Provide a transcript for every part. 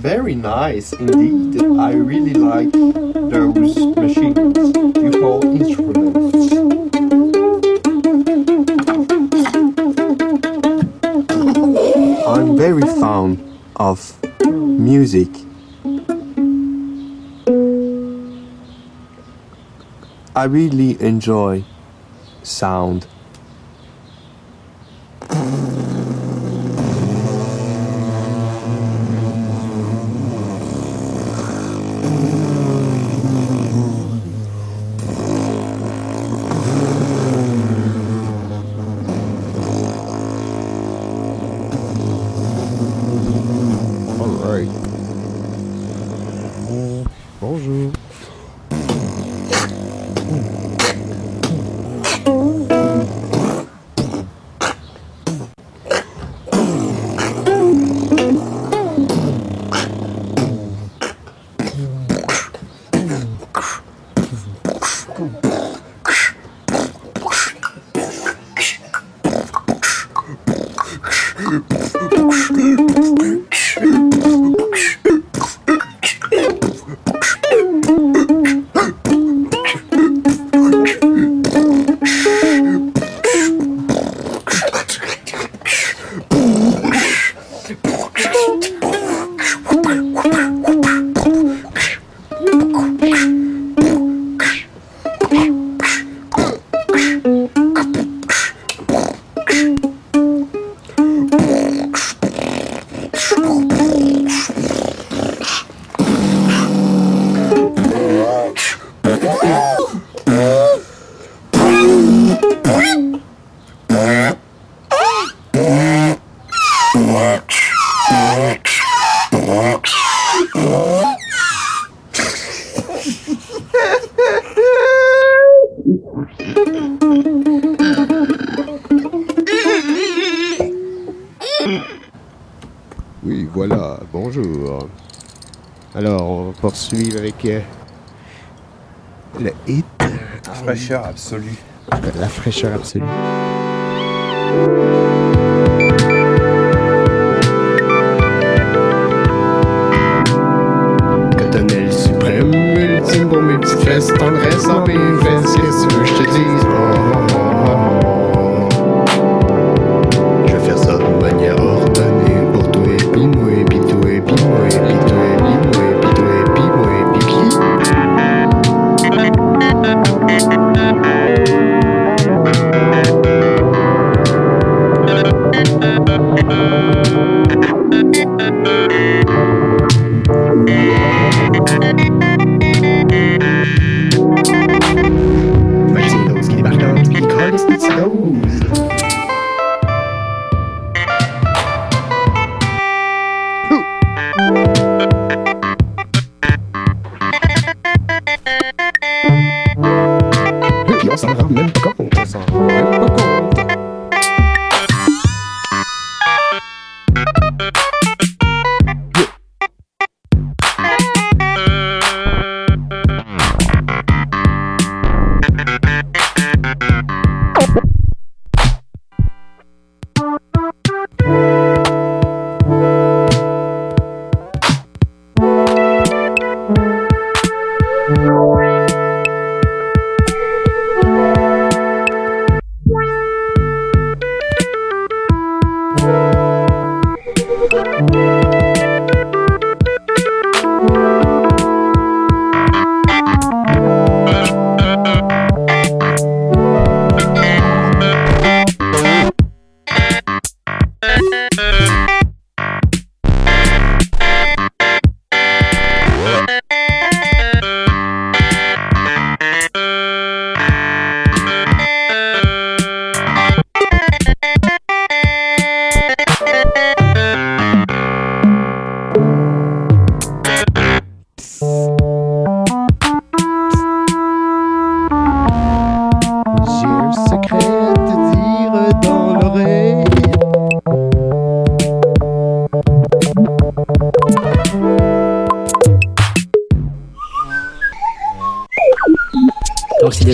very nice indeed. I really like those machines you call instruments. I'm very fond of music. I really enjoy sound. On poursuit avec euh, le hit. Fraîcheur absolue. La fraîcheur absolue.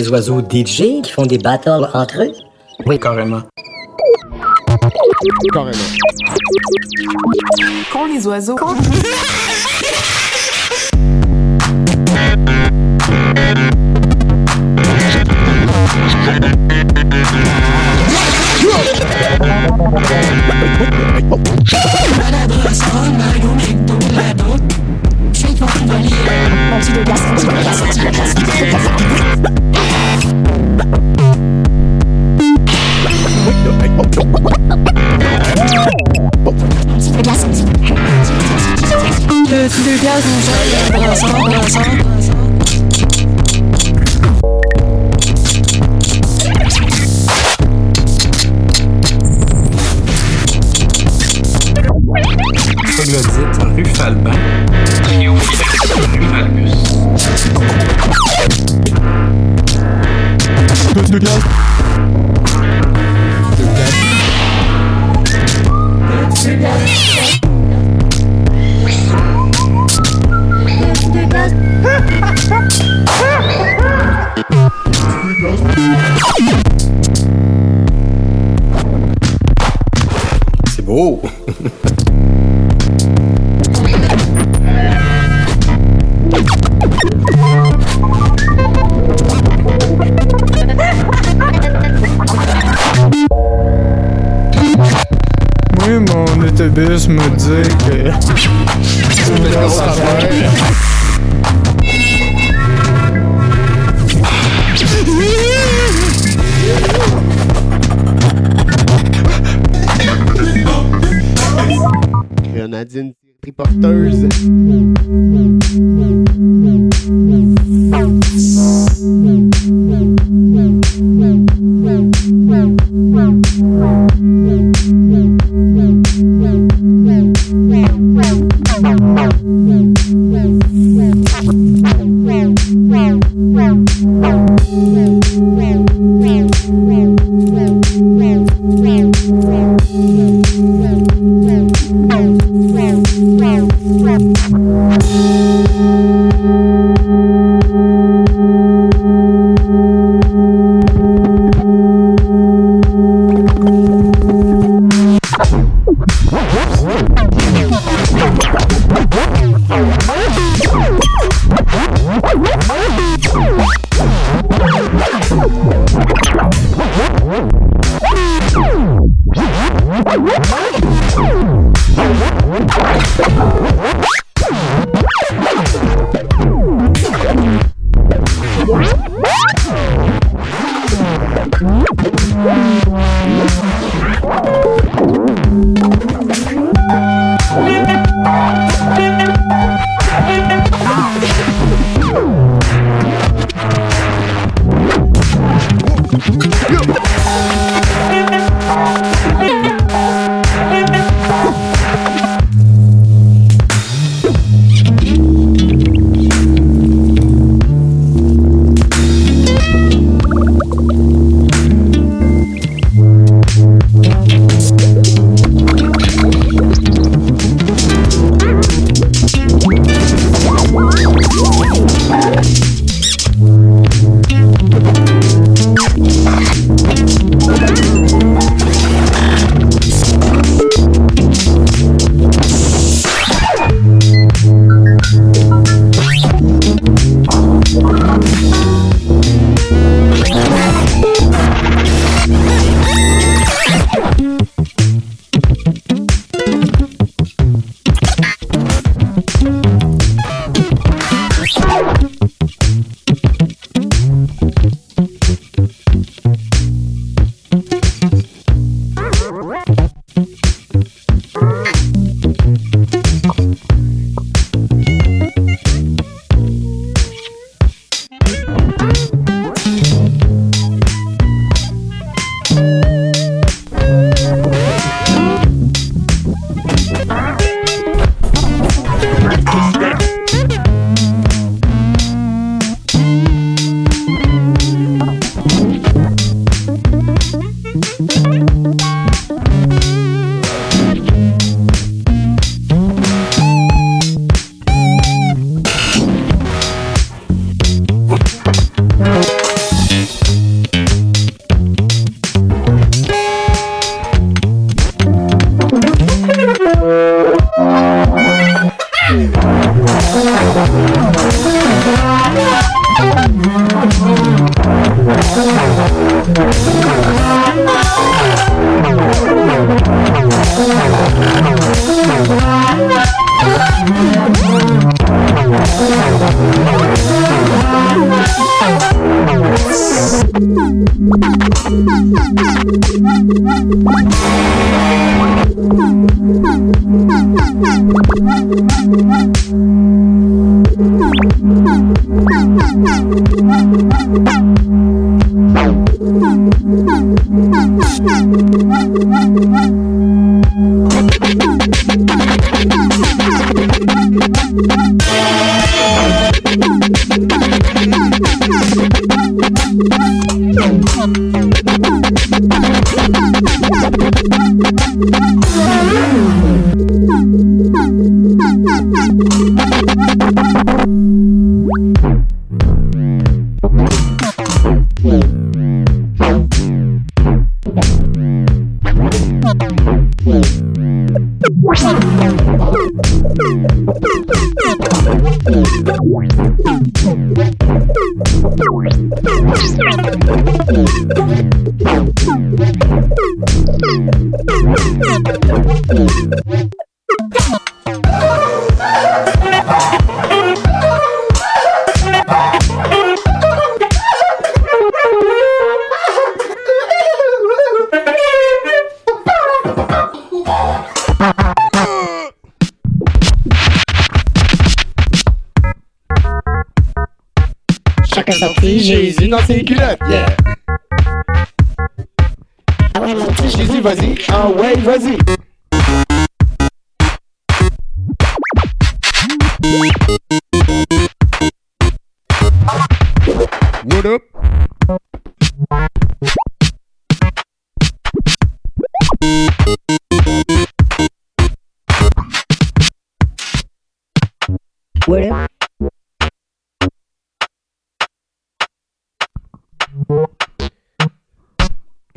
Des oiseaux DJ qui font des battles entre eux? Oui, carrément. Carrément. Quand les oiseaux. beau. Oui, mon autobus me dit que. Grenadine triporteuse.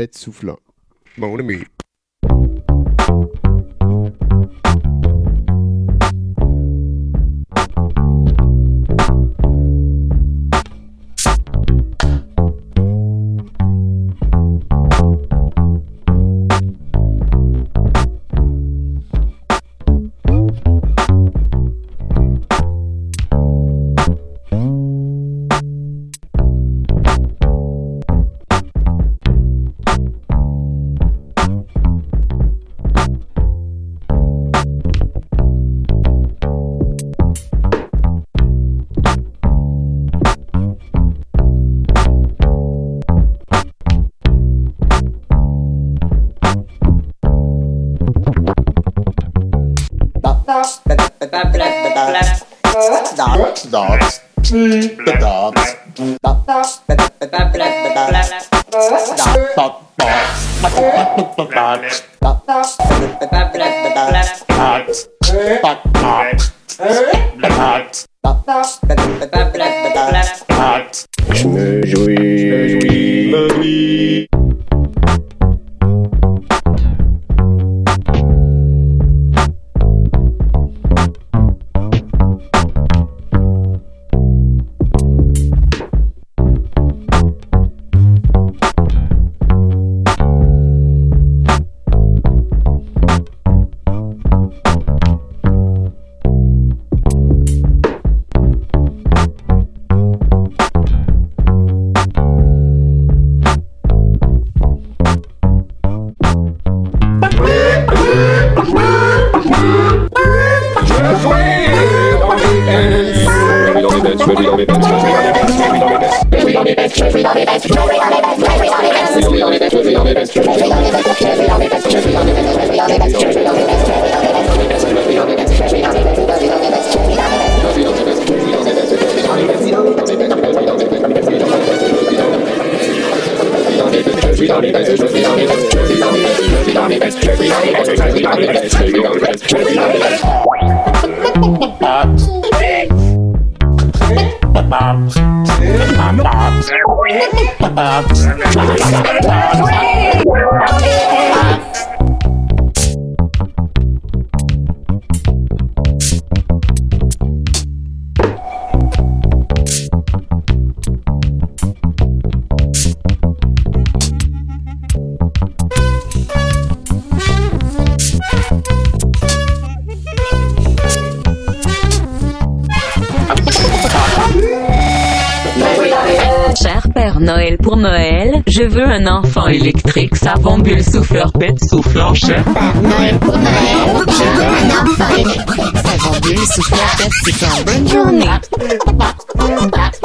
Bête soufflant. Mon ami. Souffleur, pète,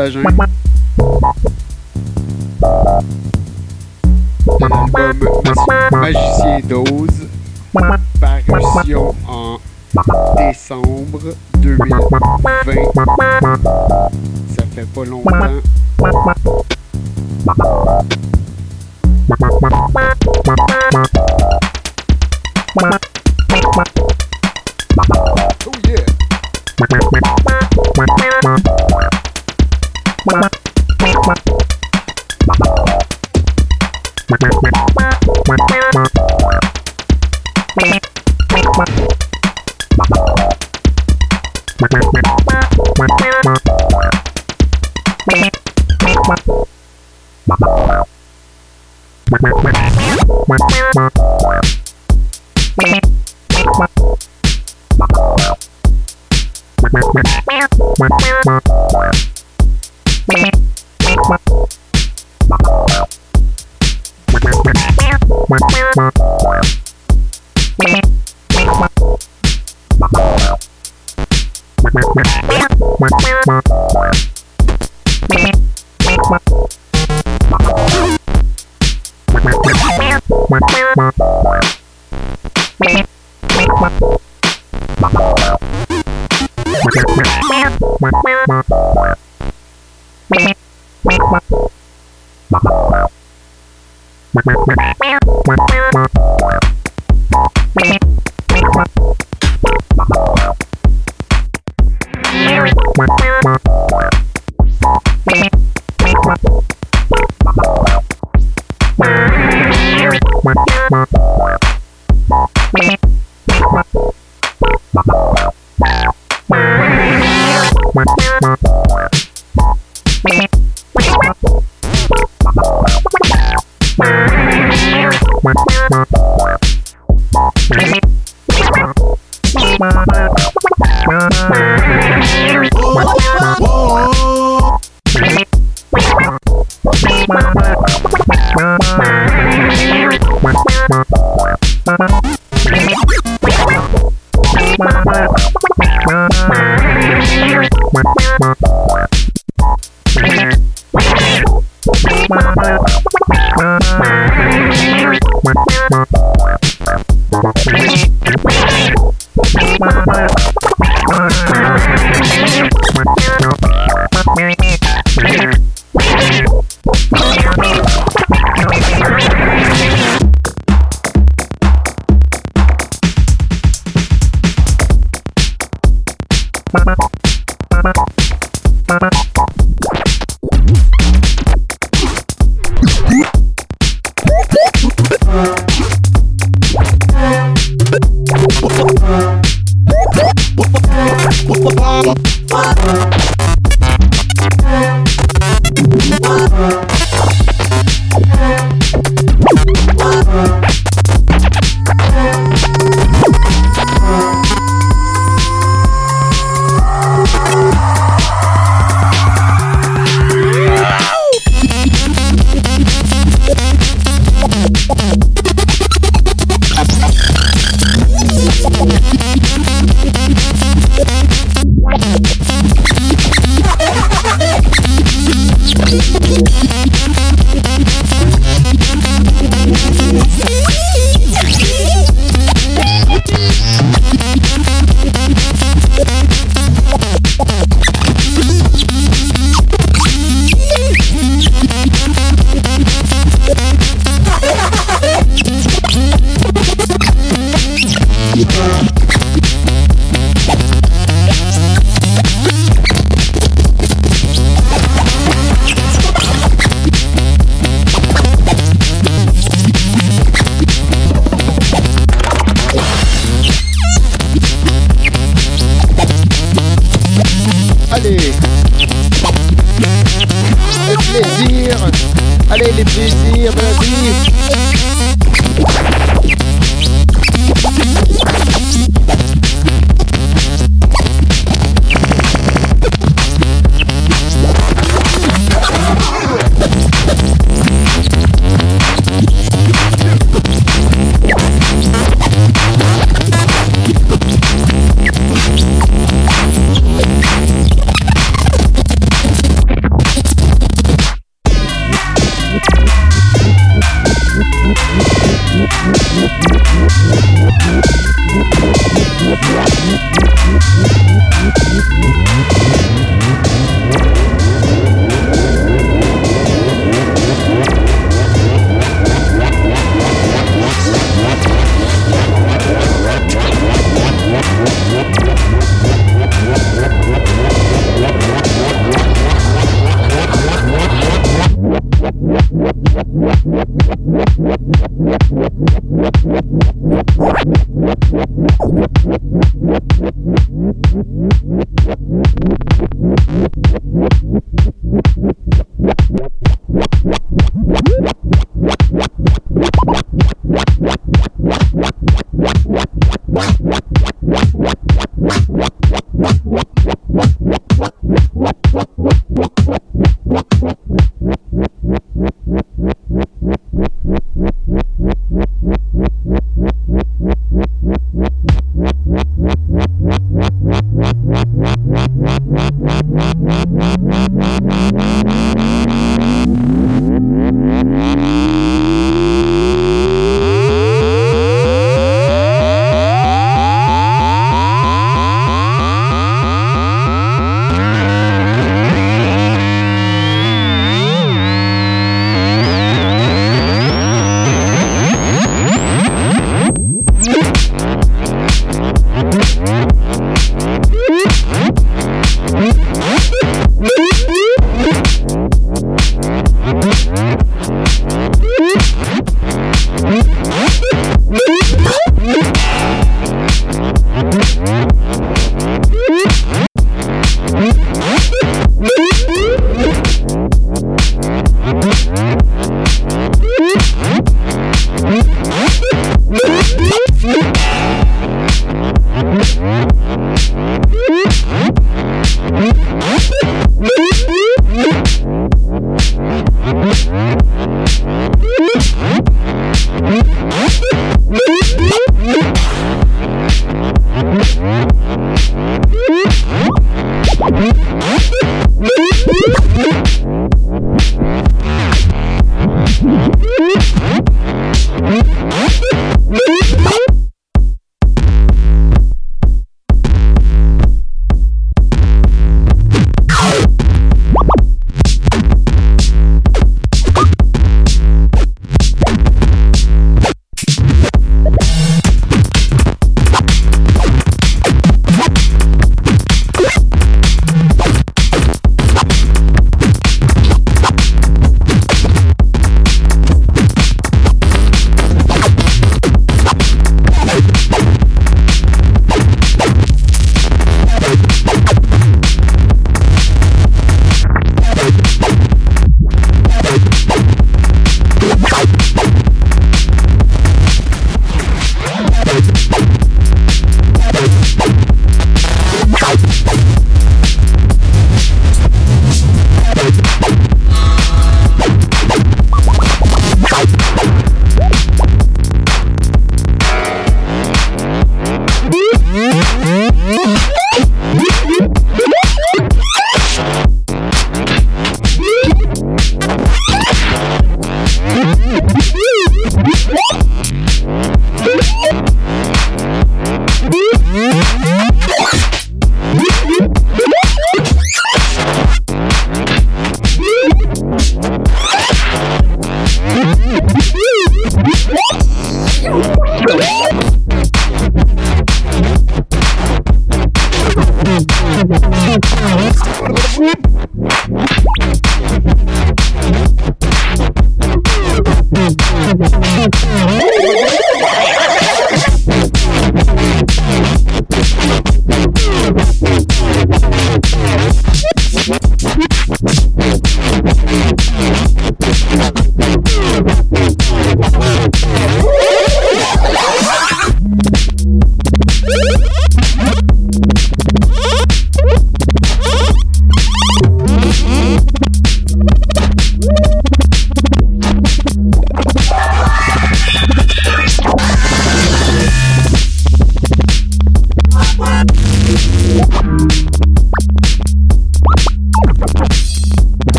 vejam. Hein? Wow.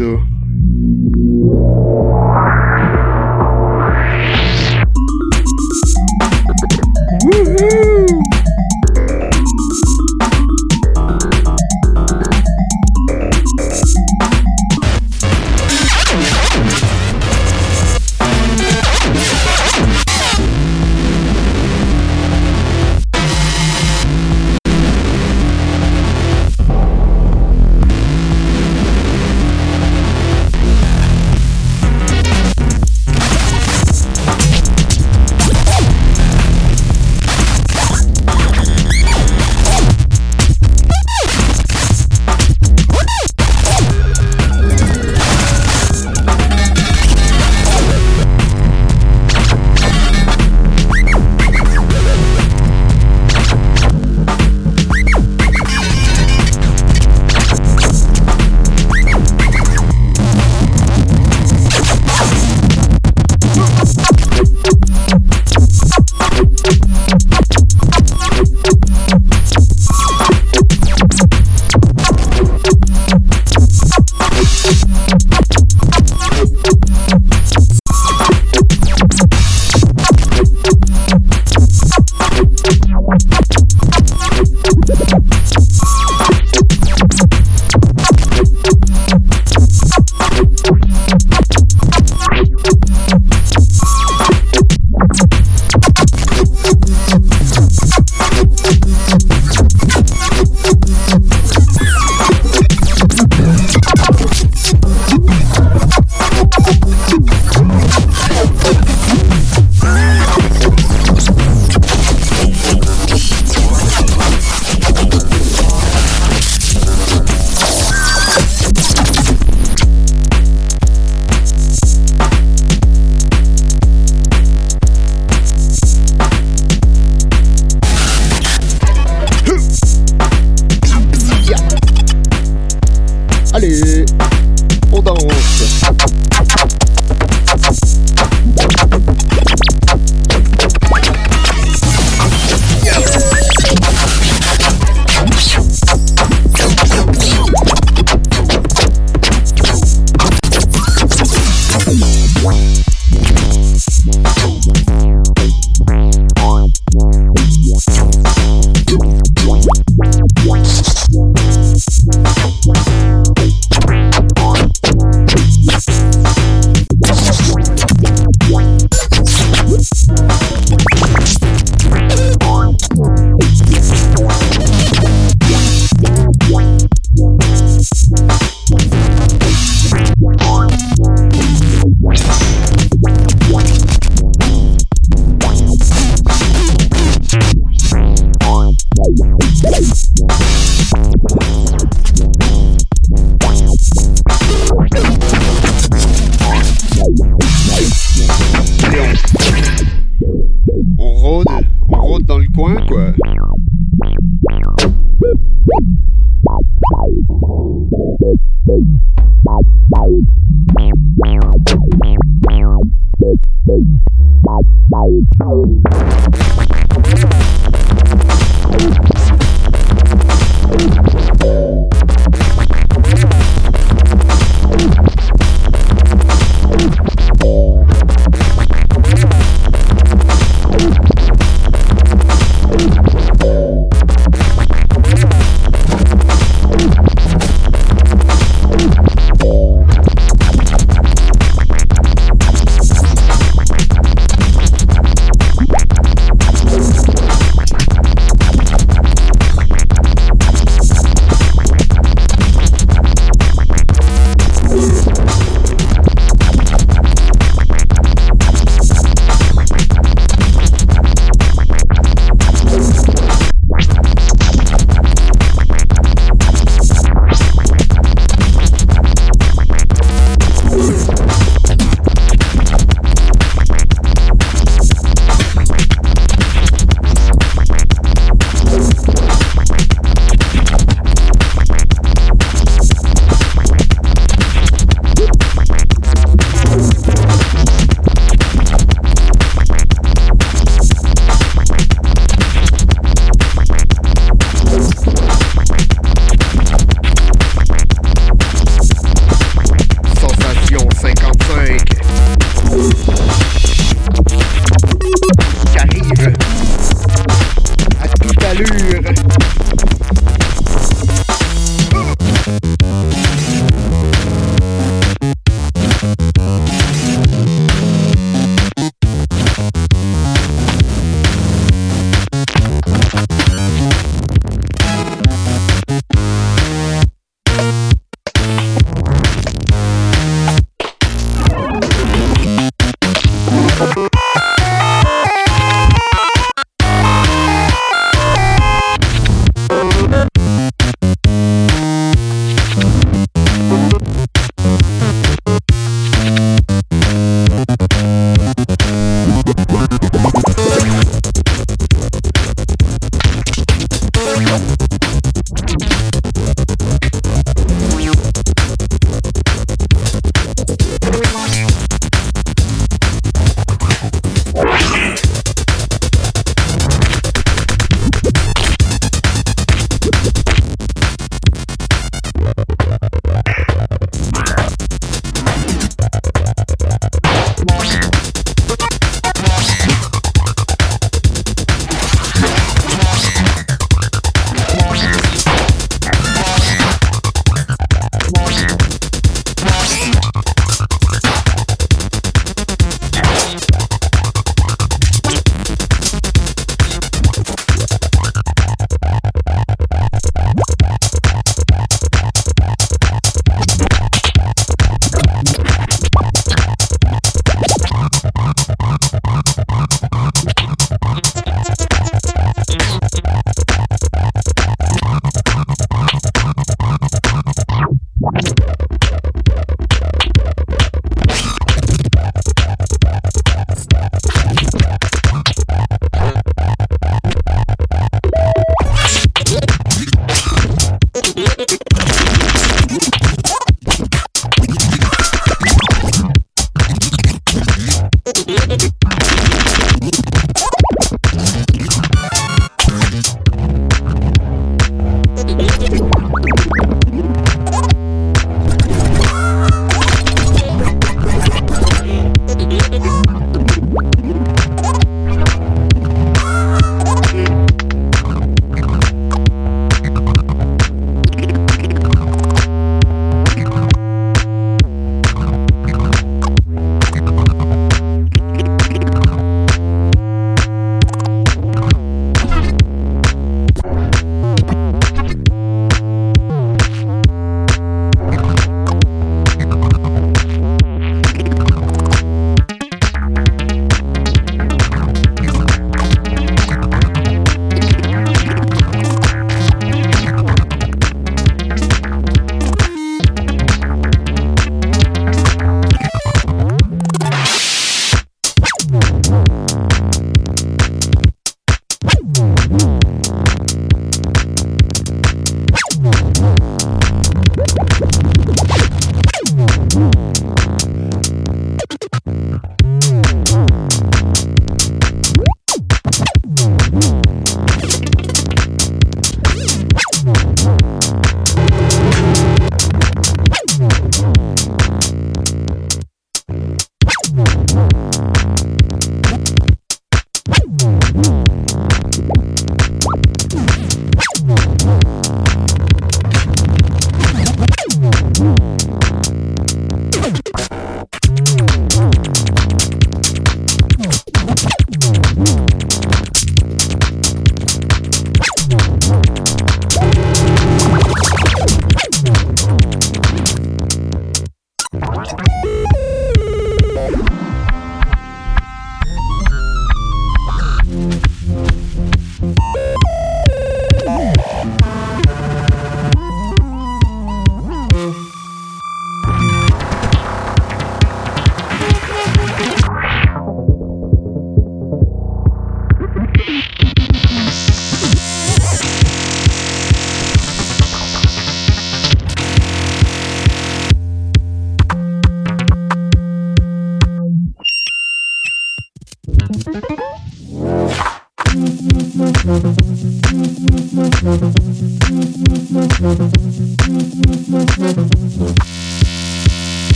À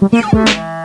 Thank you.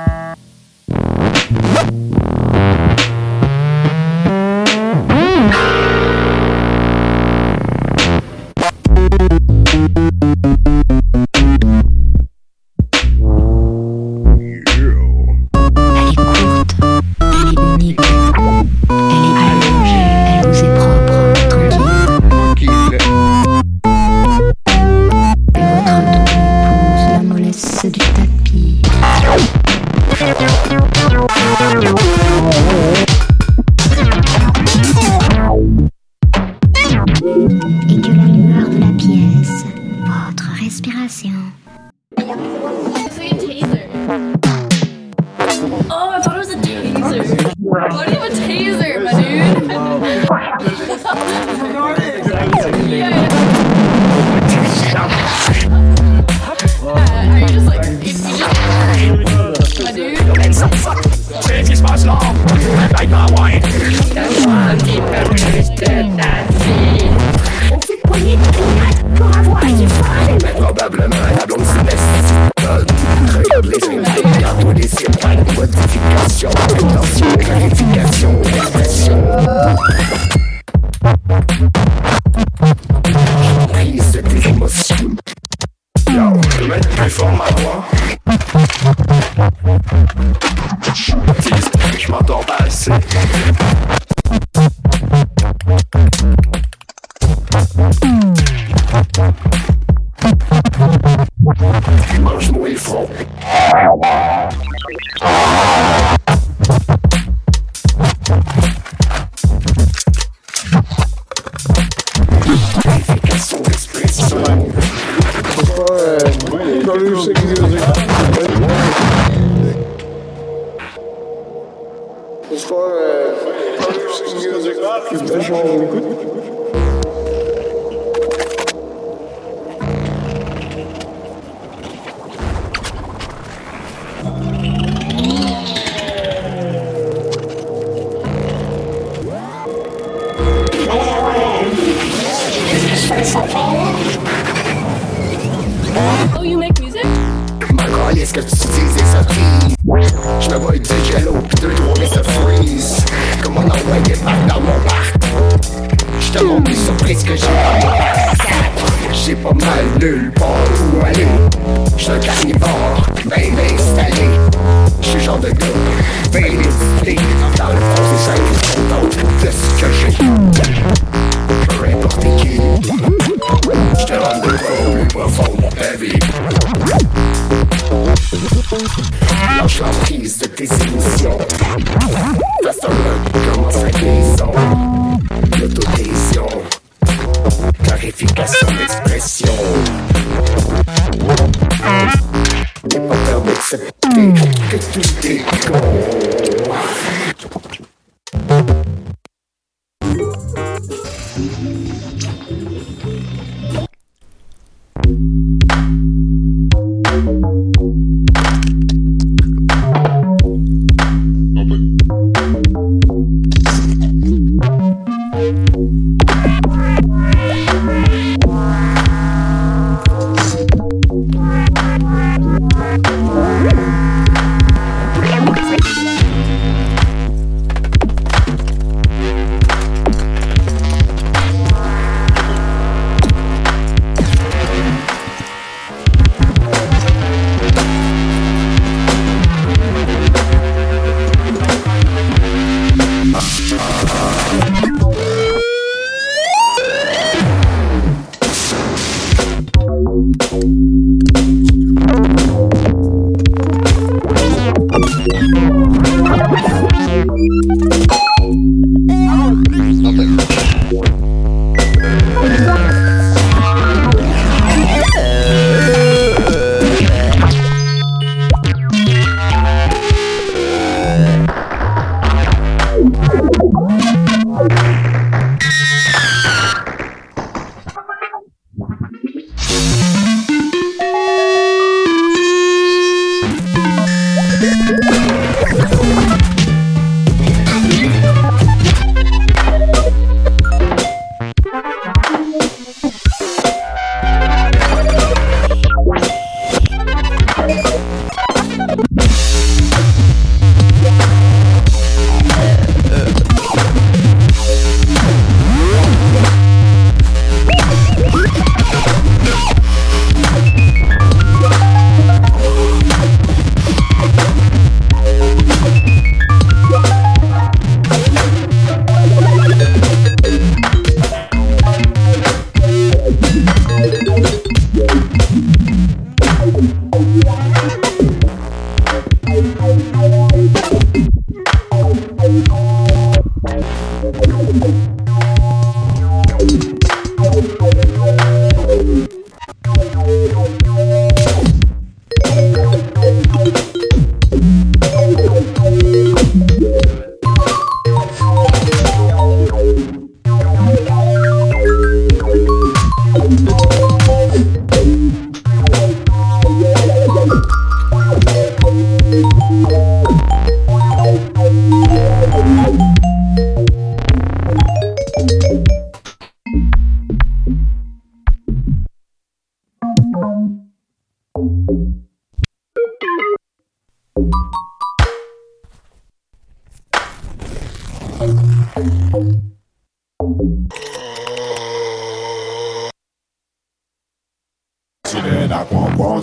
Lâche l'emprise de tes émotions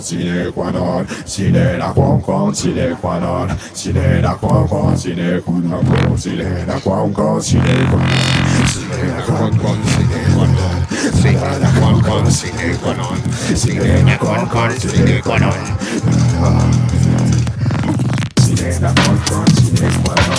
sine qua non Sine la quan quan sine qua non Sine la quan quan sine qua non Sine la quan quan sine qua non Sine la quan quan sine qua non Sine la quan quan sine qua non Sine la quan quan sine qua non. Sine la quan quan sine qua non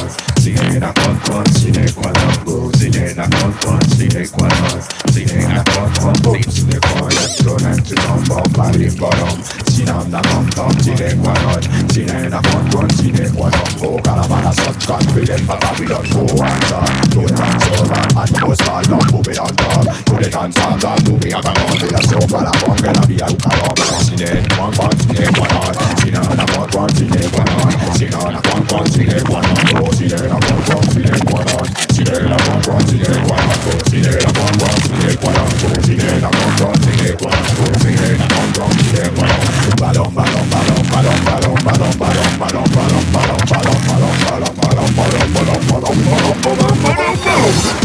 sine da con con sine qua non go sine na con con sine qua non sine na con con boom sine qua electron and to bomb bomb body bottom sine da con con sine qua non sine da con con sine qua non go caravana such confident but Babylon go answer to the dance over and go start not moving on top to the dance over to be a canon to the show para con que la vía un canon sine con con sine qua non sine da con con sine qua non sine da con con sine qua non go sine da con Boom!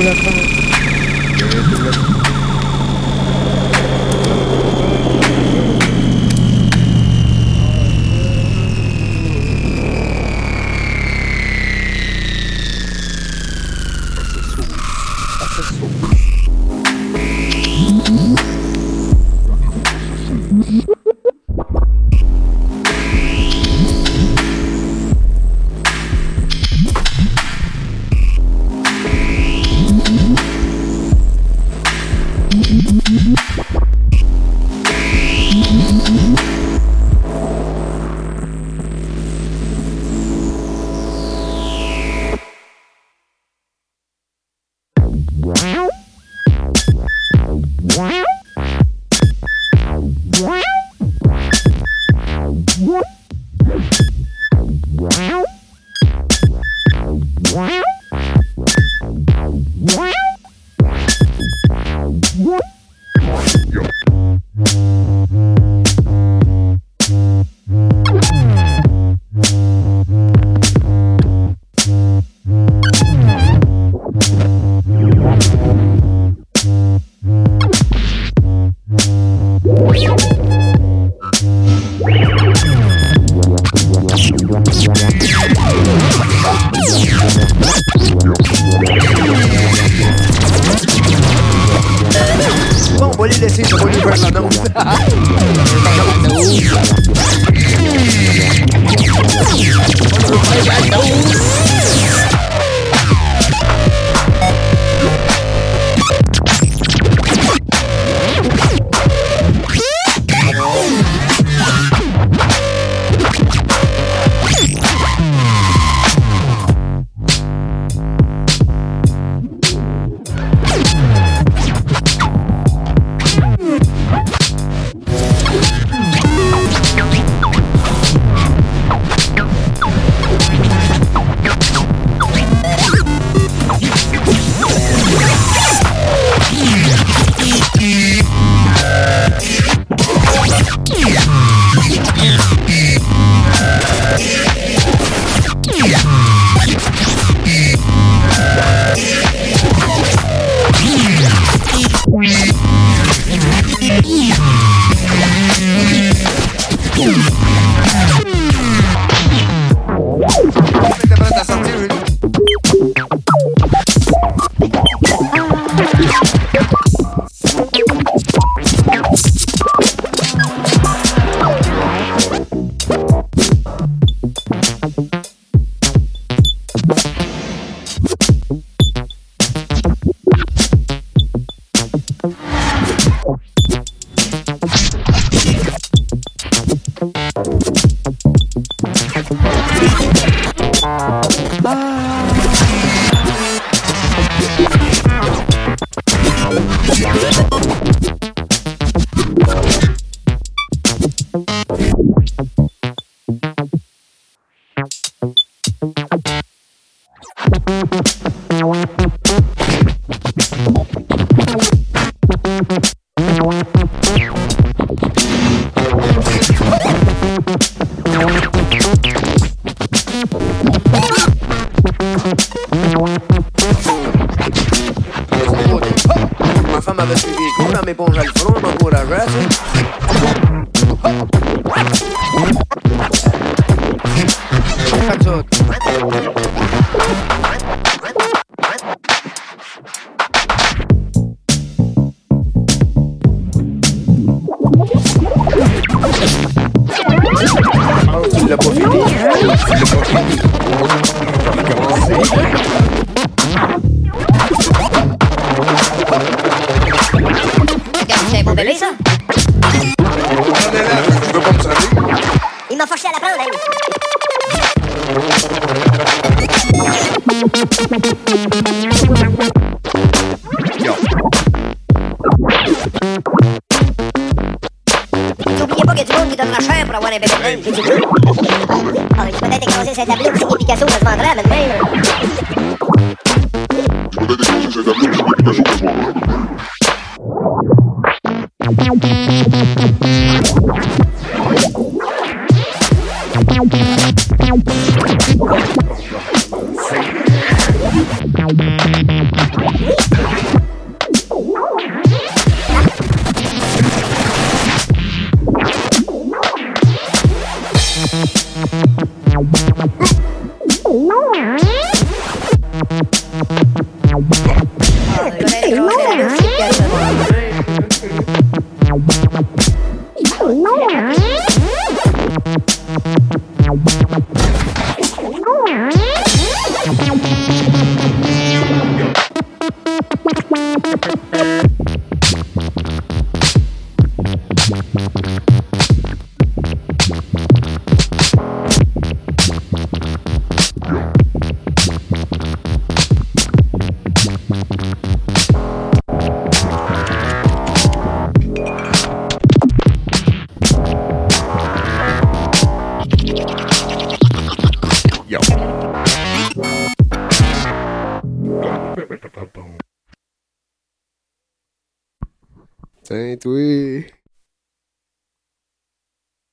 película. ¿sabes?